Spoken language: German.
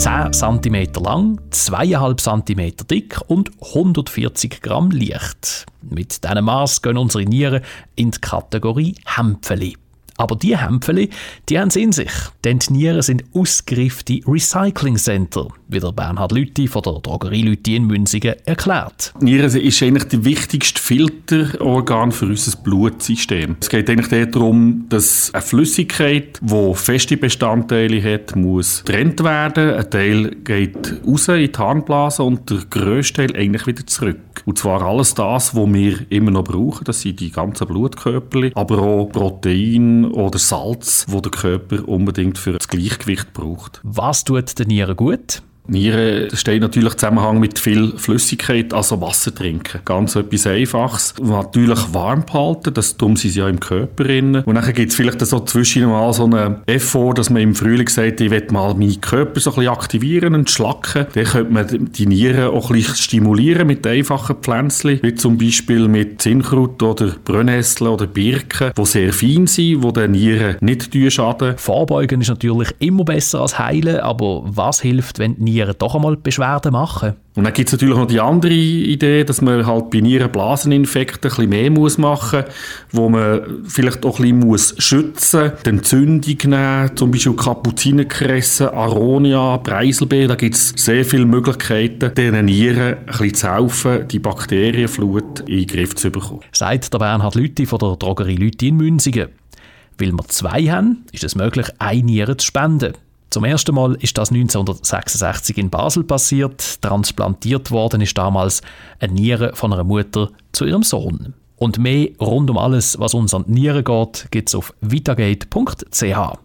10 cm lang, 2,5 cm dick und 140 Gramm Licht. Mit diesem Maß gehen unsere Nieren in die Kategorie Hämpfeli. Aber die Hämpfeli, die haben es in sich. Denn die Nieren sind ausgereifte Recycling Center, wie der Bernhard Lütti von der Drogerie Lütti in Münzigen erklärt. Die Nieren ist eigentlich das wichtigste Filterorgan für unser Blutsystem. Es geht eigentlich darum, dass eine Flüssigkeit, die feste Bestandteile hat, muss getrennt werden. Ein Teil geht raus in die Harnblase und der grösste Teil eigentlich wieder zurück. Und zwar alles das, was wir immer noch brauchen. Das sind die ganzen Blutkörper, aber auch Proteine, oder Salz, wo der Körper unbedingt für das Gleichgewicht braucht. Was tut den Nieren gut? Nieren steht natürlich im Zusammenhang mit viel Flüssigkeit, also Wasser trinken. Ganz etwas Einfaches. natürlich warm behalten, das tun sie ja im Körper drin. Und dann gibt es vielleicht so zwischen mal so einen Effort, dass man im Frühling sagt, ich will mal meinen Körper so ein bisschen aktivieren und schlacken. Dann könnte man die Nieren auch ein bisschen stimulieren mit einfachen Pflänzchen, wie zum Beispiel mit Zinnkraut oder Brennnessel oder Birken, die sehr fein sind, die den Nieren nicht schaden. Vorbeugen ist natürlich immer besser als heilen, aber was hilft, wenn die Nieren Nieren doch einmal Beschwerden machen. Und dann gibt es natürlich noch die andere Idee, dass man halt bei Nierenblaseninfekten ein bisschen mehr muss machen muss, wo man vielleicht auch ein bisschen muss schützen muss, die Entzündung nehmen, zum Beispiel Kapuzinerkresse, Aronia, Preiselbeer, da gibt es sehr viele Möglichkeiten, diesen Nieren ein bisschen zu helfen, die Bakterienflut in den Griff zu bekommen. Sagt der Bernhard Lütti von der Drogerie Lütti in Münzigen. Weil wir zwei haben, ist es möglich, eine Niere zu spenden. Zum ersten Mal ist das 1966 in Basel passiert. Transplantiert worden ist damals eine Niere von einer Mutter zu ihrem Sohn. Und mehr rund um alles, was uns an die Nieren geht, gibt es auf vitagate.ch.